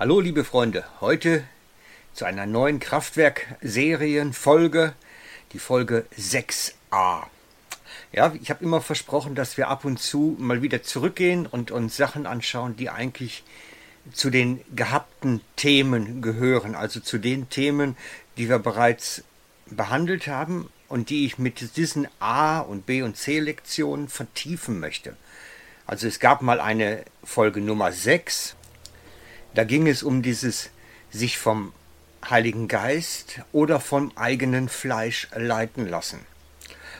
Hallo liebe Freunde, heute zu einer neuen Kraftwerk-Serienfolge, die Folge 6a. Ja, ich habe immer versprochen, dass wir ab und zu mal wieder zurückgehen und uns Sachen anschauen, die eigentlich zu den gehabten Themen gehören, also zu den Themen, die wir bereits behandelt haben und die ich mit diesen A- und B- und C-Lektionen vertiefen möchte. Also es gab mal eine Folge Nummer 6, da ging es um dieses sich vom Heiligen Geist oder vom eigenen Fleisch leiten lassen.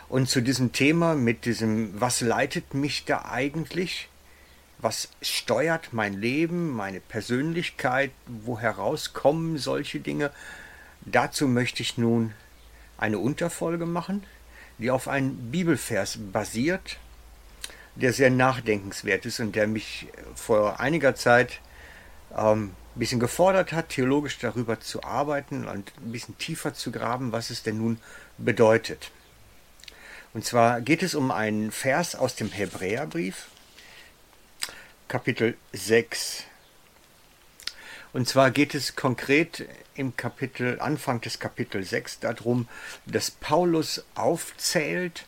Und zu diesem Thema mit diesem, was leitet mich da eigentlich? Was steuert mein Leben, meine Persönlichkeit? Woher rauskommen solche Dinge? Dazu möchte ich nun eine Unterfolge machen, die auf einen Bibelvers basiert, der sehr nachdenkenswert ist und der mich vor einiger Zeit ähm, ein bisschen gefordert hat, theologisch darüber zu arbeiten und ein bisschen tiefer zu graben, was es denn nun bedeutet. Und zwar geht es um einen Vers aus dem Hebräerbrief, Kapitel 6. Und zwar geht es konkret im Kapitel, Anfang des Kapitel 6 darum, dass Paulus aufzählt,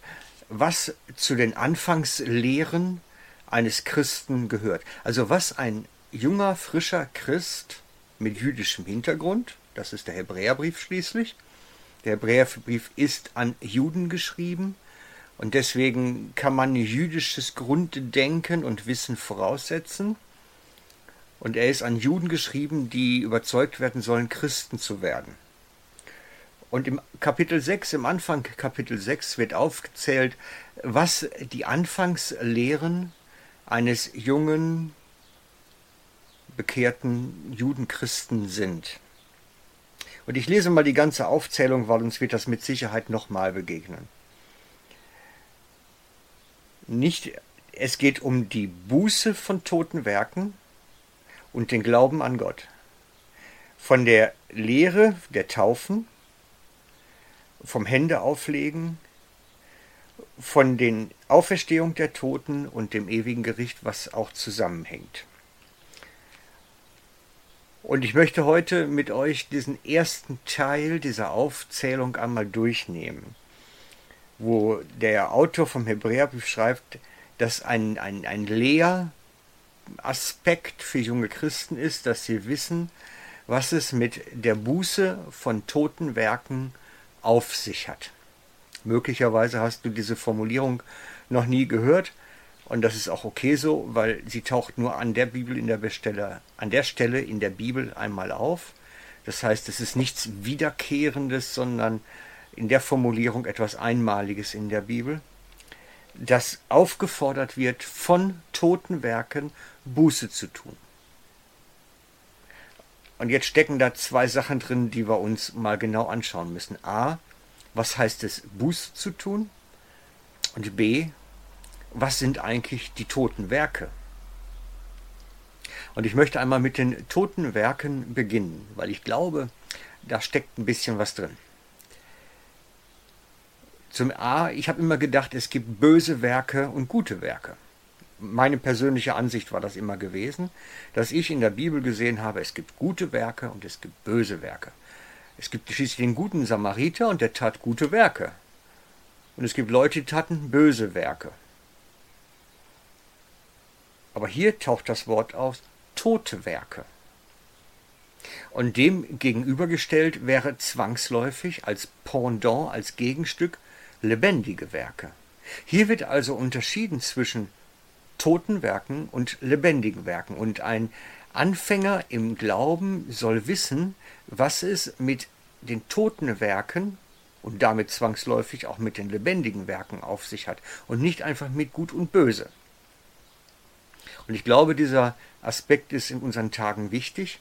was zu den Anfangslehren eines Christen gehört. Also was ein junger, frischer Christ mit jüdischem Hintergrund, das ist der Hebräerbrief schließlich. Der Hebräerbrief ist an Juden geschrieben und deswegen kann man jüdisches Grunddenken und Wissen voraussetzen. Und er ist an Juden geschrieben, die überzeugt werden sollen, Christen zu werden. Und im Kapitel 6, im Anfang Kapitel 6 wird aufgezählt, was die Anfangslehren eines jungen, bekehrten Judenchristen sind. Und ich lese mal die ganze Aufzählung, weil uns wird das mit Sicherheit nochmal begegnen. Nicht, es geht um die Buße von toten Werken und den Glauben an Gott. Von der Lehre der Taufen, vom Händeauflegen, von den Auferstehung der Toten und dem ewigen Gericht, was auch zusammenhängt. Und ich möchte heute mit euch diesen ersten Teil dieser Aufzählung einmal durchnehmen, wo der Autor vom Hebräerbrief schreibt, dass ein, ein, ein Lehraspekt für junge Christen ist, dass sie wissen, was es mit der Buße von toten Werken auf sich hat. Möglicherweise hast du diese Formulierung noch nie gehört, und das ist auch okay so, weil sie taucht nur an der Bibel in der Stelle, an der Stelle in der Bibel einmal auf. Das heißt, es ist nichts Wiederkehrendes, sondern in der Formulierung etwas Einmaliges in der Bibel, das aufgefordert wird, von toten Werken Buße zu tun. Und jetzt stecken da zwei Sachen drin, die wir uns mal genau anschauen müssen. A, was heißt es, Buße zu tun? Und B, was sind eigentlich die toten Werke? Und ich möchte einmal mit den toten Werken beginnen, weil ich glaube, da steckt ein bisschen was drin. Zum A, ich habe immer gedacht, es gibt böse Werke und gute Werke. Meine persönliche Ansicht war das immer gewesen, dass ich in der Bibel gesehen habe, es gibt gute Werke und es gibt böse Werke. Es gibt schließlich den guten Samariter und der tat gute Werke. Und es gibt Leute, die taten böse Werke. Aber hier taucht das Wort aus tote Werke. Und dem gegenübergestellt wäre zwangsläufig als Pendant, als Gegenstück lebendige Werke. Hier wird also unterschieden zwischen toten Werken und lebendigen Werken. Und ein Anfänger im Glauben soll wissen, was es mit den toten Werken und damit zwangsläufig auch mit den lebendigen Werken auf sich hat und nicht einfach mit Gut und Böse. Und ich glaube, dieser Aspekt ist in unseren Tagen wichtig,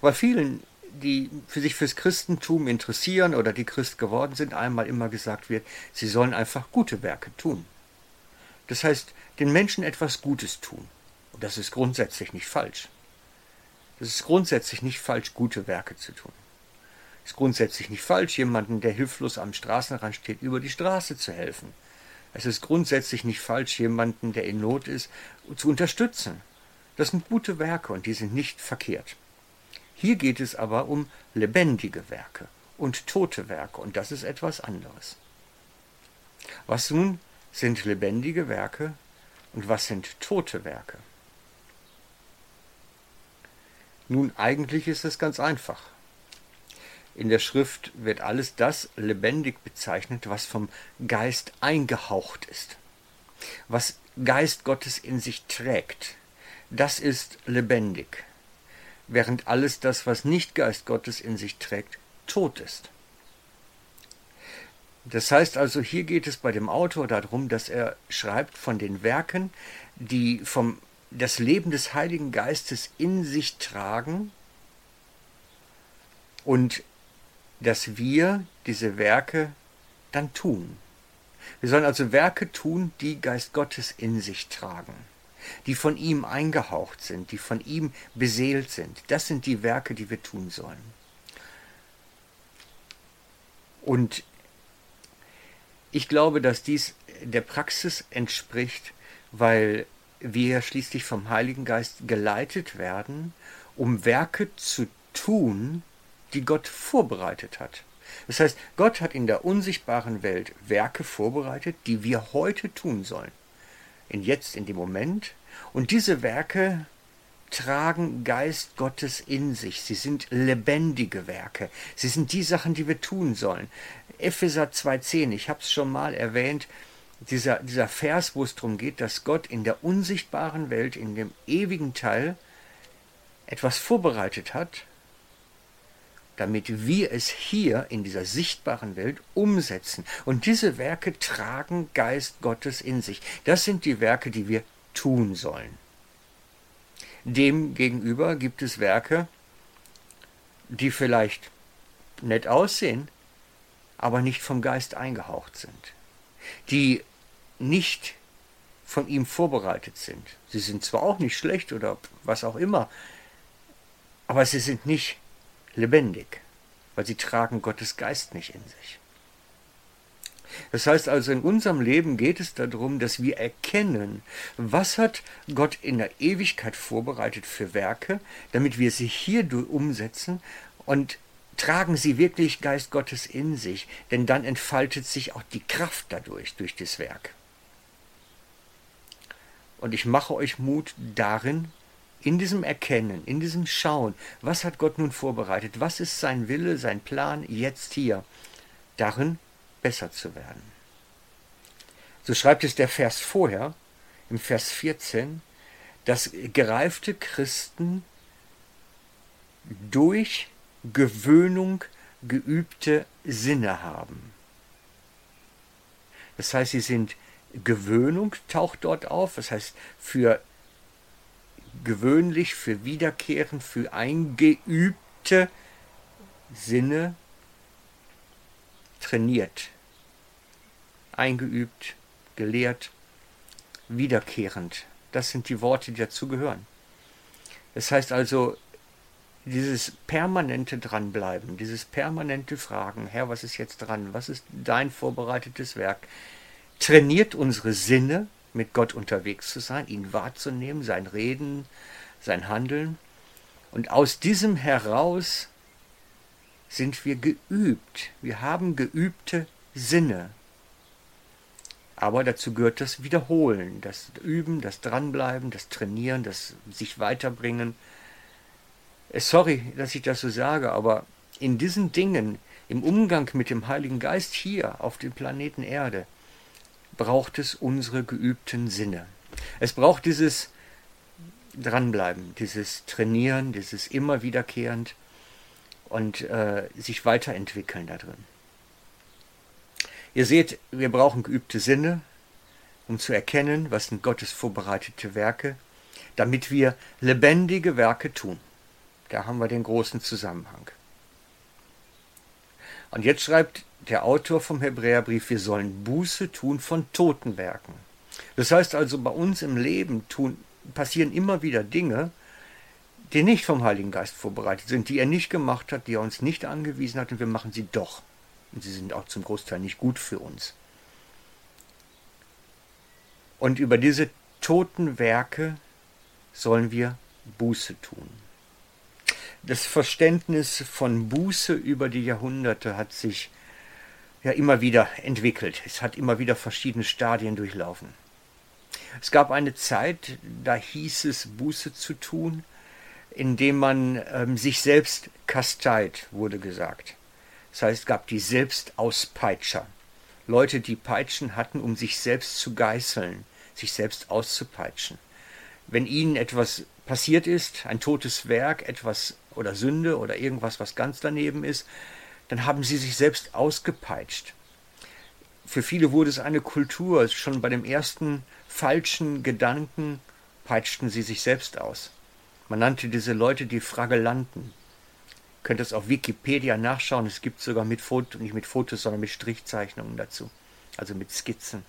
weil vielen, die für sich fürs Christentum interessieren oder die Christ geworden sind, einmal immer gesagt wird, sie sollen einfach gute Werke tun. Das heißt, den Menschen etwas Gutes tun. Und das ist grundsätzlich nicht falsch. Das ist grundsätzlich nicht falsch, gute Werke zu tun. Es ist grundsätzlich nicht falsch, jemanden, der hilflos am Straßenrand steht, über die Straße zu helfen. Es ist grundsätzlich nicht falsch, jemanden, der in Not ist, zu unterstützen. Das sind gute Werke und die sind nicht verkehrt. Hier geht es aber um lebendige Werke und tote Werke, und das ist etwas anderes. Was nun sind lebendige Werke und was sind tote Werke? Nun, eigentlich ist es ganz einfach. In der Schrift wird alles das lebendig bezeichnet, was vom Geist eingehaucht ist. Was Geist Gottes in sich trägt, das ist lebendig, während alles das, was nicht Geist Gottes in sich trägt, tot ist. Das heißt also, hier geht es bei dem Autor darum, dass er schreibt von den Werken, die vom das Leben des Heiligen Geistes in sich tragen und dass wir diese Werke dann tun. Wir sollen also Werke tun, die Geist Gottes in sich tragen, die von ihm eingehaucht sind, die von ihm beseelt sind. Das sind die Werke, die wir tun sollen. Und ich glaube, dass dies der Praxis entspricht, weil wir schließlich vom Heiligen Geist geleitet werden, um Werke zu tun, die Gott vorbereitet hat. Das heißt, Gott hat in der unsichtbaren Welt Werke vorbereitet, die wir heute tun sollen. In jetzt, in dem Moment. Und diese Werke tragen Geist Gottes in sich. Sie sind lebendige Werke. Sie sind die Sachen, die wir tun sollen. Epheser 2.10, ich habe es schon mal erwähnt, dieser, dieser Vers, wo es darum geht, dass Gott in der unsichtbaren Welt, in dem ewigen Teil, etwas vorbereitet hat, damit wir es hier in dieser sichtbaren Welt umsetzen. Und diese Werke tragen Geist Gottes in sich. Das sind die Werke, die wir tun sollen. Demgegenüber gibt es Werke, die vielleicht nett aussehen, aber nicht vom Geist eingehaucht sind, die nicht von ihm vorbereitet sind. Sie sind zwar auch nicht schlecht oder was auch immer, aber sie sind nicht lebendig, weil sie tragen Gottes Geist nicht in sich. Das heißt also, in unserem Leben geht es darum, dass wir erkennen, was hat Gott in der Ewigkeit vorbereitet für Werke, damit wir sie hier umsetzen und tragen sie wirklich Geist Gottes in sich, denn dann entfaltet sich auch die Kraft dadurch, durch das Werk. Und ich mache euch Mut darin, in diesem Erkennen, in diesem Schauen, was hat Gott nun vorbereitet, was ist sein Wille, sein Plan jetzt hier, darin besser zu werden. So schreibt es der Vers vorher, im Vers 14, dass gereifte Christen durch Gewöhnung geübte Sinne haben. Das heißt, sie sind Gewöhnung taucht dort auf, das heißt für gewöhnlich, für wiederkehren, für eingeübte Sinne trainiert, eingeübt, gelehrt, wiederkehrend. Das sind die Worte, die dazu gehören. Das heißt also, dieses permanente Dranbleiben, dieses permanente Fragen, Herr, was ist jetzt dran? Was ist dein vorbereitetes Werk? trainiert unsere Sinne, mit Gott unterwegs zu sein, ihn wahrzunehmen, sein Reden, sein Handeln. Und aus diesem heraus sind wir geübt. Wir haben geübte Sinne. Aber dazu gehört das Wiederholen, das Üben, das Dranbleiben, das Trainieren, das sich weiterbringen. Äh, sorry, dass ich das so sage, aber in diesen Dingen, im Umgang mit dem Heiligen Geist hier auf dem Planeten Erde, braucht es unsere geübten Sinne. Es braucht dieses Dranbleiben, dieses Trainieren, dieses immer wiederkehrend und äh, sich weiterentwickeln da drin. Ihr seht, wir brauchen geübte Sinne, um zu erkennen, was sind Gottes vorbereitete Werke, damit wir lebendige Werke tun. Da haben wir den großen Zusammenhang. Und jetzt schreibt der Autor vom Hebräerbrief, wir sollen Buße tun von toten Werken. Das heißt also, bei uns im Leben tun, passieren immer wieder Dinge, die nicht vom Heiligen Geist vorbereitet sind, die er nicht gemacht hat, die er uns nicht angewiesen hat, und wir machen sie doch. Und sie sind auch zum Großteil nicht gut für uns. Und über diese toten Werke sollen wir Buße tun. Das Verständnis von Buße über die Jahrhunderte hat sich ja immer wieder entwickelt. Es hat immer wieder verschiedene Stadien durchlaufen. Es gab eine Zeit, da hieß es Buße zu tun, indem man ähm, sich selbst kasteit, wurde gesagt. Das heißt, es gab die Selbstauspeitscher. Leute, die Peitschen hatten, um sich selbst zu geißeln, sich selbst auszupeitschen. Wenn ihnen etwas passiert ist, ein totes Werk, etwas oder Sünde oder irgendwas, was ganz daneben ist, dann haben sie sich selbst ausgepeitscht. Für viele wurde es eine Kultur. Schon bei dem ersten falschen Gedanken peitschten sie sich selbst aus. Man nannte diese Leute die Fragelanten. Ihr könnt es auf Wikipedia nachschauen. Es gibt sogar mit Fotos, nicht mit Fotos, sondern mit Strichzeichnungen dazu. Also mit Skizzen.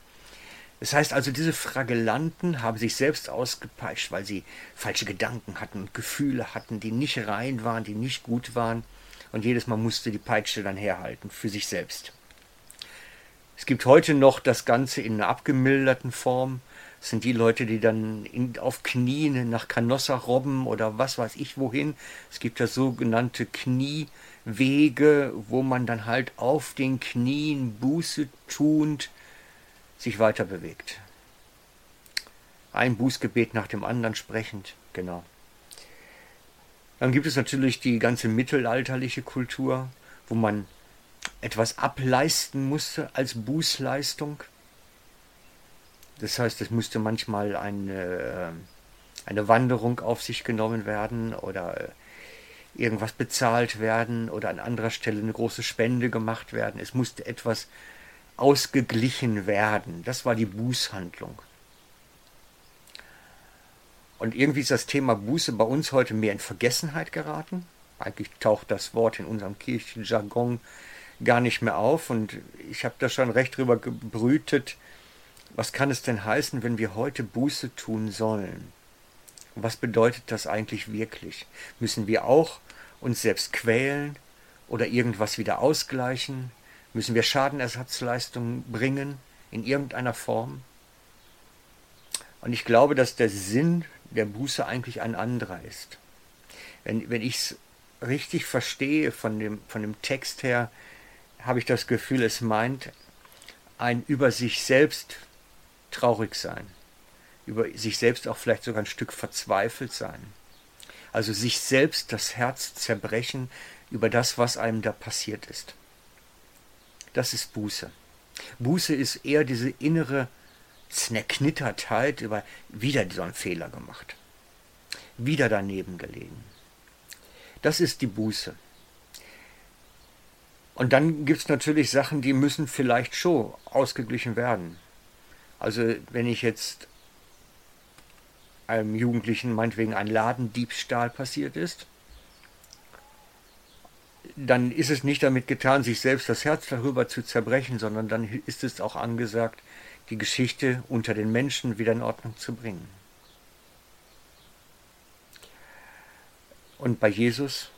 Das heißt also, diese Fragelanten haben sich selbst ausgepeitscht, weil sie falsche Gedanken hatten und Gefühle hatten, die nicht rein waren, die nicht gut waren. Und jedes Mal musste die Peitsche dann herhalten für sich selbst. Es gibt heute noch das Ganze in einer abgemilderten Form. Das sind die Leute, die dann in, auf Knien nach Canossa robben oder was weiß ich wohin. Es gibt das sogenannte Kniewege, wo man dann halt auf den Knien Buße tuend sich weiter bewegt. Ein Bußgebet nach dem anderen sprechend, genau. Dann gibt es natürlich die ganze mittelalterliche Kultur, wo man etwas ableisten musste als Bußleistung. Das heißt, es musste manchmal eine, äh, eine Wanderung auf sich genommen werden oder äh, irgendwas bezahlt werden oder an anderer Stelle eine große Spende gemacht werden. Es musste etwas ausgeglichen werden. Das war die Bußhandlung. Und irgendwie ist das Thema Buße bei uns heute mehr in Vergessenheit geraten. Eigentlich taucht das Wort in unserem Kirchenjargon gar nicht mehr auf. Und ich habe da schon recht drüber gebrütet, was kann es denn heißen, wenn wir heute Buße tun sollen? Was bedeutet das eigentlich wirklich? Müssen wir auch uns selbst quälen oder irgendwas wieder ausgleichen? Müssen wir Schadenersatzleistungen bringen in irgendeiner Form? Und ich glaube, dass der Sinn der Buße eigentlich ein anderer ist. Wenn, wenn ich es richtig verstehe von dem, von dem Text her, habe ich das Gefühl, es meint ein über sich selbst traurig sein, über sich selbst auch vielleicht sogar ein Stück verzweifelt sein. Also sich selbst das Herz zerbrechen über das, was einem da passiert ist das ist Buße. Buße ist eher diese innere Zerknittertheit über wieder so einen Fehler gemacht. Wieder daneben gelegen. Das ist die Buße. Und dann gibt es natürlich Sachen, die müssen vielleicht schon ausgeglichen werden. Also wenn ich jetzt einem Jugendlichen meinetwegen ein Ladendiebstahl passiert ist, dann ist es nicht damit getan, sich selbst das Herz darüber zu zerbrechen, sondern dann ist es auch angesagt, die Geschichte unter den Menschen wieder in Ordnung zu bringen. Und bei Jesus,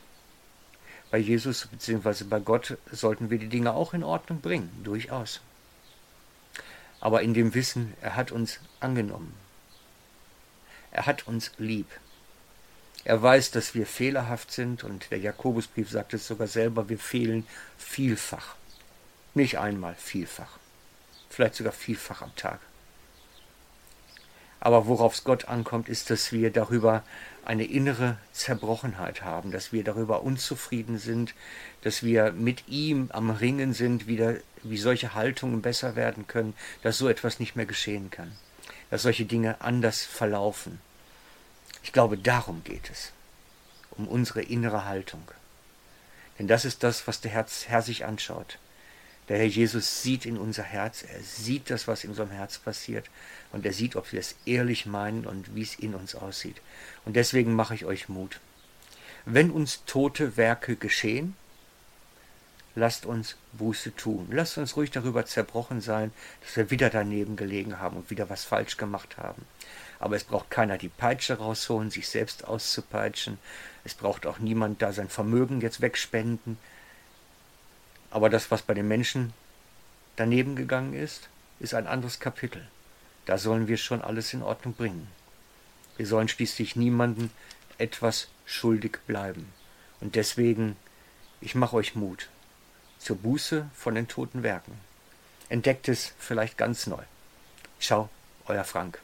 bei Jesus bzw. bei Gott sollten wir die Dinge auch in Ordnung bringen, durchaus. Aber in dem Wissen, er hat uns angenommen. Er hat uns lieb. Er weiß, dass wir fehlerhaft sind und der Jakobusbrief sagt es sogar selber, wir fehlen vielfach. Nicht einmal vielfach. Vielleicht sogar vielfach am Tag. Aber worauf es Gott ankommt, ist, dass wir darüber eine innere Zerbrochenheit haben, dass wir darüber unzufrieden sind, dass wir mit ihm am Ringen sind, wieder, wie solche Haltungen besser werden können, dass so etwas nicht mehr geschehen kann, dass solche Dinge anders verlaufen. Ich glaube, darum geht es, um unsere innere Haltung. Denn das ist das, was der Herz, Herr sich anschaut. Der Herr Jesus sieht in unser Herz, er sieht das, was in unserem Herz passiert und er sieht, ob wir es ehrlich meinen und wie es in uns aussieht. Und deswegen mache ich euch Mut. Wenn uns tote Werke geschehen, lasst uns Buße tun. Lasst uns ruhig darüber zerbrochen sein, dass wir wieder daneben gelegen haben und wieder was falsch gemacht haben. Aber es braucht keiner die Peitsche rausholen, sich selbst auszupeitschen. Es braucht auch niemand da sein Vermögen jetzt wegspenden. Aber das, was bei den Menschen daneben gegangen ist, ist ein anderes Kapitel. Da sollen wir schon alles in Ordnung bringen. Wir sollen schließlich niemanden etwas schuldig bleiben. Und deswegen, ich mache euch Mut zur Buße von den toten Werken. Entdeckt es vielleicht ganz neu. Ciao, euer Frank.